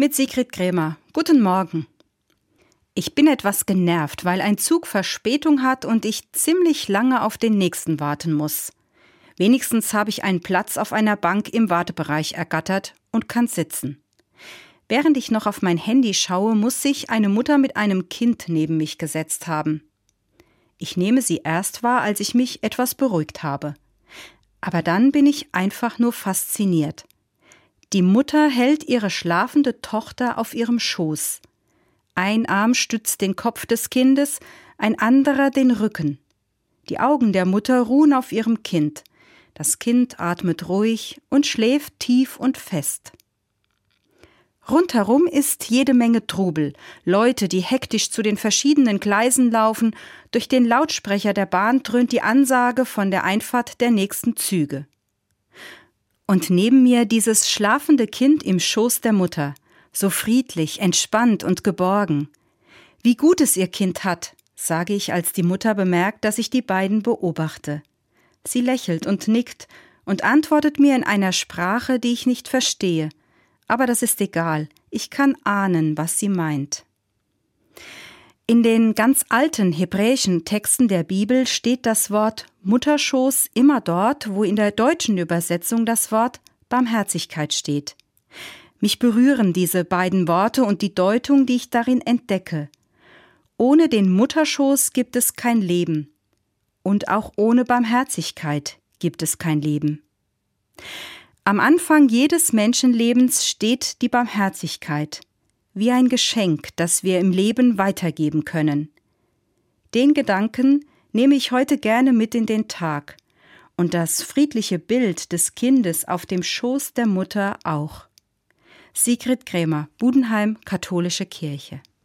Mit Sigrid Krämer. Guten Morgen. Ich bin etwas genervt, weil ein Zug Verspätung hat und ich ziemlich lange auf den nächsten warten muss. Wenigstens habe ich einen Platz auf einer Bank im Wartebereich ergattert und kann sitzen. Während ich noch auf mein Handy schaue, muss sich eine Mutter mit einem Kind neben mich gesetzt haben. Ich nehme sie erst wahr, als ich mich etwas beruhigt habe. Aber dann bin ich einfach nur fasziniert. Die Mutter hält ihre schlafende Tochter auf ihrem Schoß. Ein Arm stützt den Kopf des Kindes, ein anderer den Rücken. Die Augen der Mutter ruhen auf ihrem Kind. Das Kind atmet ruhig und schläft tief und fest. Rundherum ist jede Menge Trubel, Leute, die hektisch zu den verschiedenen Gleisen laufen, durch den Lautsprecher der Bahn dröhnt die Ansage von der Einfahrt der nächsten Züge. Und neben mir dieses schlafende Kind im Schoß der Mutter, so friedlich, entspannt und geborgen. Wie gut es ihr Kind hat, sage ich, als die Mutter bemerkt, dass ich die beiden beobachte. Sie lächelt und nickt und antwortet mir in einer Sprache, die ich nicht verstehe. Aber das ist egal, ich kann ahnen, was sie meint. In den ganz alten hebräischen Texten der Bibel steht das Wort Mutterschoß immer dort, wo in der deutschen Übersetzung das Wort Barmherzigkeit steht. Mich berühren diese beiden Worte und die Deutung, die ich darin entdecke. Ohne den Mutterschoß gibt es kein Leben. Und auch ohne Barmherzigkeit gibt es kein Leben. Am Anfang jedes Menschenlebens steht die Barmherzigkeit wie ein Geschenk, das wir im Leben weitergeben können. Den Gedanken nehme ich heute gerne mit in den Tag und das friedliche Bild des Kindes auf dem Schoß der Mutter auch. Sigrid Krämer, Budenheim, Katholische Kirche.